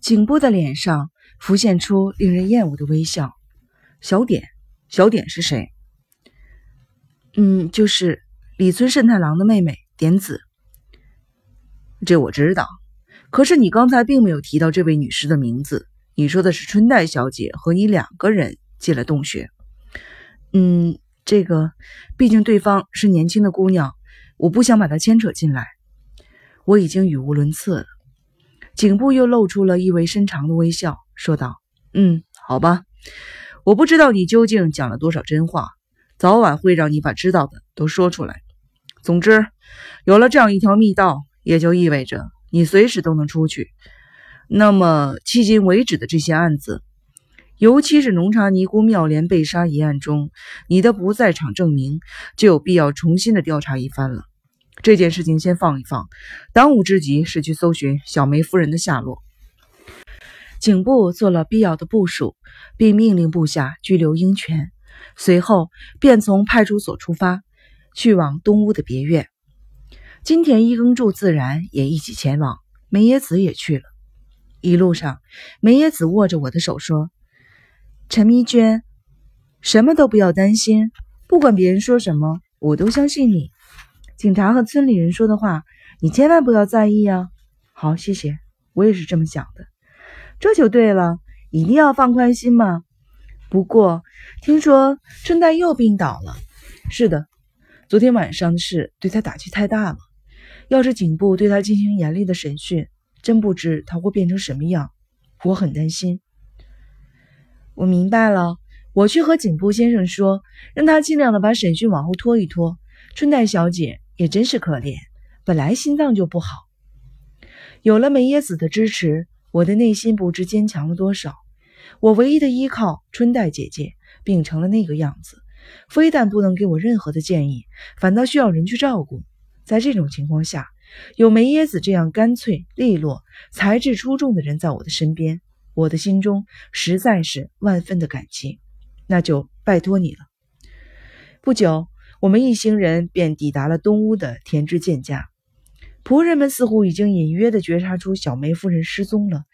颈部的脸上浮现出令人厌恶的微笑。小点，小点是谁？嗯，就是李村慎太郎的妹妹点子。这我知道，可是你刚才并没有提到这位女士的名字。你说的是春代小姐和你两个人进了洞穴。嗯，这个，毕竟对方是年轻的姑娘，我不想把她牵扯进来。我已经语无伦次了。颈部又露出了意味深长的微笑，说道：“嗯，好吧，我不知道你究竟讲了多少真话，早晚会让你把知道的都说出来。总之，有了这样一条密道，也就意味着你随时都能出去。”那么，迄今为止的这些案子，尤其是浓茶尼姑妙莲被杀一案中，你的不在场证明就有必要重新的调查一番了。这件事情先放一放，当务之急是去搜寻小梅夫人的下落。警部做了必要的部署，并命令部下拘留英泉，随后便从派出所出发，去往东屋的别院。金田一耕助自然也一起前往，梅野子也去了。一路上，梅野子握着我的手说：“陈咪娟，什么都不要担心，不管别人说什么，我都相信你。警察和村里人说的话，你千万不要在意啊。”好，谢谢，我也是这么想的。这就对了，一定要放宽心嘛。不过听说春代又病倒了。是的，昨天晚上的事对他打击太大了。要是警部对他进行严厉的审讯。真不知他会变成什么样，我很担心。我明白了，我去和警部先生说，让他尽量的把审讯往后拖一拖。春代小姐也真是可怜，本来心脏就不好。有了梅耶子的支持，我的内心不知坚强了多少。我唯一的依靠春代姐姐病成了那个样子，非但不能给我任何的建议，反倒需要人去照顾。在这种情况下。有梅耶子这样干脆利落、才智出众的人在我的身边，我的心中实在是万分的感激。那就拜托你了。不久，我们一行人便抵达了东屋的田之健家。仆人们似乎已经隐约的觉察出小梅夫人失踪了，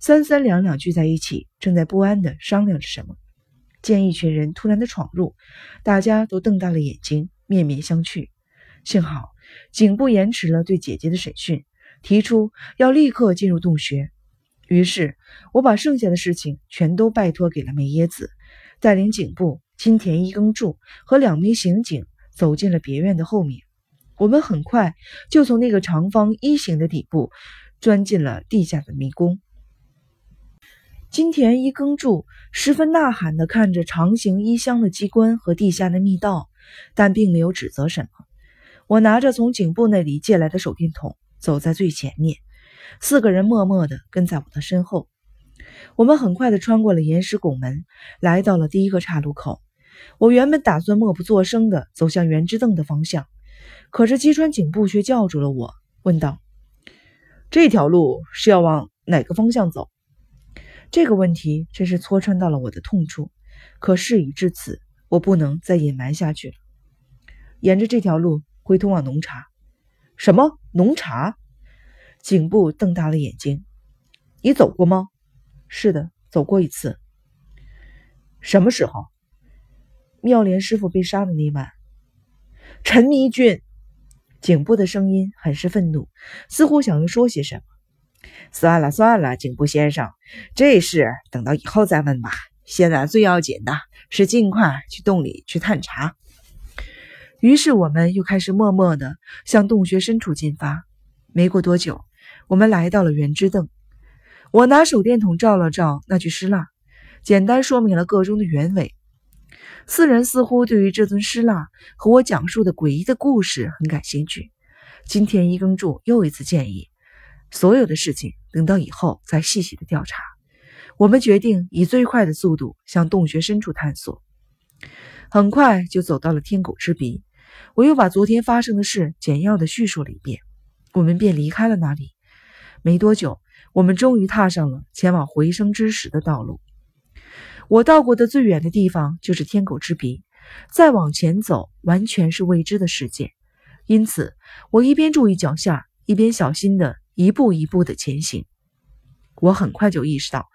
三三两两聚在一起，正在不安的商量着什么。见一群人突然的闯入，大家都瞪大了眼睛，面面相觑。幸好。颈部延迟了对姐姐的审讯，提出要立刻进入洞穴。于是，我把剩下的事情全都拜托给了梅耶子，带领颈部、金田一耕助和两名刑警走进了别院的后面。我们很快就从那个长方一形的底部钻进了地下的迷宫。金田一耕助十分呐喊地看着长形衣箱的机关和地下的密道，但并没有指责什么。我拿着从颈部那里借来的手电筒，走在最前面，四个人默默地跟在我的身后。我们很快地穿过了岩石拱门，来到了第一个岔路口。我原本打算默不作声地走向圆之凳的方向，可是击穿颈部却叫住了我，问道：“这条路是要往哪个方向走？”这个问题真是戳穿到了我的痛处。可事已至此，我不能再隐瞒下去了。沿着这条路。会通往浓茶？什么浓茶？颈部瞪大了眼睛。你走过吗？是的，走过一次。什么时候？妙莲师傅被杀的那晚。陈迷俊，颈部的声音很是愤怒，似乎想要说些什么。算了算了，颈部先生，这事等到以后再问吧。现在最要紧的是尽快去洞里去探查。于是我们又开始默默地向洞穴深处进发。没过多久，我们来到了圆之洞。我拿手电筒照了照那具尸蜡，简单说明了个中的原委。四人似乎对于这尊尸蜡和我讲述的诡异的故事很感兴趣。金田一耕助又一次建议，所有的事情等到以后再细细的调查。我们决定以最快的速度向洞穴深处探索。很快就走到了天狗之鼻。我又把昨天发生的事简要的叙述了一遍，我们便离开了那里。没多久，我们终于踏上了前往回声之石的道路。我到过的最远的地方就是天狗之鼻，再往前走完全是未知的世界。因此，我一边注意脚下，一边小心的一步一步的前行。我很快就意识到，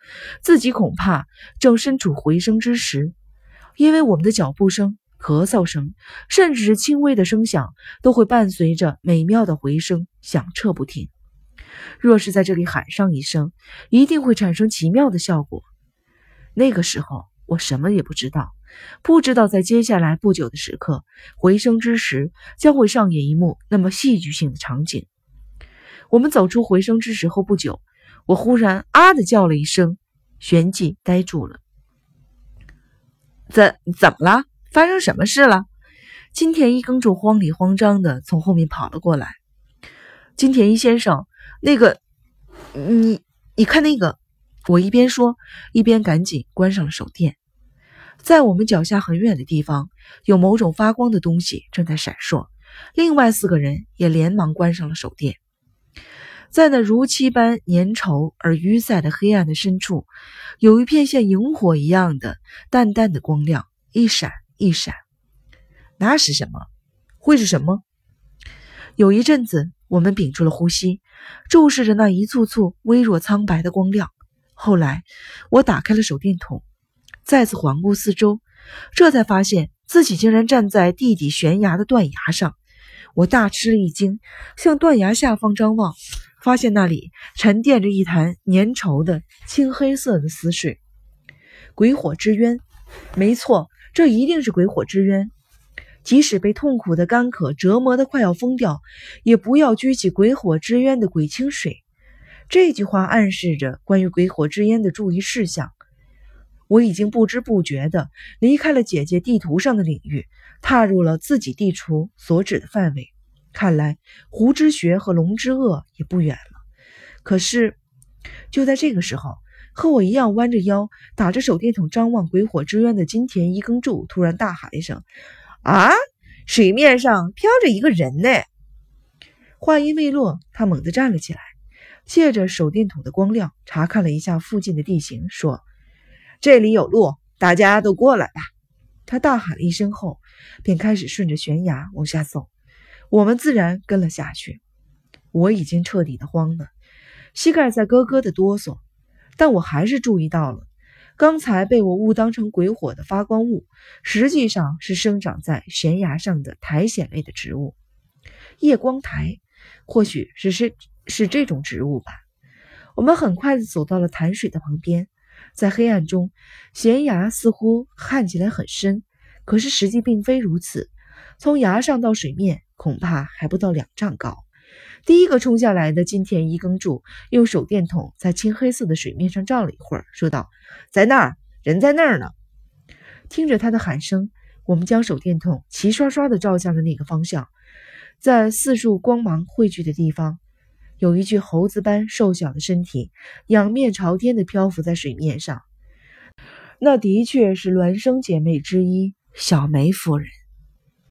自己恐怕正身处回声之时，因为我们的脚步声、咳嗽声，甚至是轻微的声响，都会伴随着美妙的回声响彻不停。若是在这里喊上一声，一定会产生奇妙的效果。那个时候，我什么也不知道，不知道在接下来不久的时刻，回声之时将会上演一幕那么戏剧性的场景。我们走出回声之时后不久。我忽然啊的叫了一声，旋即呆住了。怎怎么了？发生什么事了？金田一耕助慌里慌张的从后面跑了过来。金田一先生，那个，你你看那个。我一边说，一边赶紧关上了手电。在我们脚下很远的地方，有某种发光的东西正在闪烁。另外四个人也连忙关上了手电。在那如漆般粘稠而淤塞的黑暗的深处，有一片像萤火一样的淡淡的光亮，一闪一闪。那是什么？会是什么？有一阵子，我们屏住了呼吸，注视着那一簇簇微弱苍白的光亮。后来，我打开了手电筒，再次环顾四周，这才发现自己竟然站在地底悬崖的断崖上。我大吃了一惊，向断崖下方张望。发现那里沉淀着一潭粘稠的青黑色的死水，鬼火之渊。没错，这一定是鬼火之渊。即使被痛苦的干渴折磨得快要疯掉，也不要举起鬼火之渊的鬼清水。这句话暗示着关于鬼火之渊的注意事项。我已经不知不觉地离开了姐姐地图上的领域，踏入了自己地图所指的范围。看来胡之穴和龙之恶也不远了。可是，就在这个时候，和我一样弯着腰，打着手电筒张望鬼火之渊的金田一耕助突然大喊一声：“啊！水面上飘着一个人呢！”话音未落，他猛地站了起来，借着手电筒的光亮查看了一下附近的地形，说：“这里有路，大家都过来吧。”他大喊了一声后，便开始顺着悬崖往下走。我们自然跟了下去。我已经彻底的慌了，膝盖在咯咯的哆嗦。但我还是注意到了，刚才被我误当成鬼火的发光物，实际上是生长在悬崖上的苔藓类的植物。夜光苔，或许是是是这种植物吧。我们很快的走到了潭水的旁边，在黑暗中，悬崖似乎看起来很深，可是实际并非如此。从崖上到水面。恐怕还不到两丈高。第一个冲下来的金田一耕助用手电筒在青黑色的水面上照了一会儿，说道：“在那儿，人在那儿呢。”听着他的喊声，我们将手电筒齐刷刷地照向了那个方向。在四处光芒汇聚的地方，有一具猴子般瘦小的身体，仰面朝天地漂浮在水面上。那的确是孪生姐妹之一小梅夫人。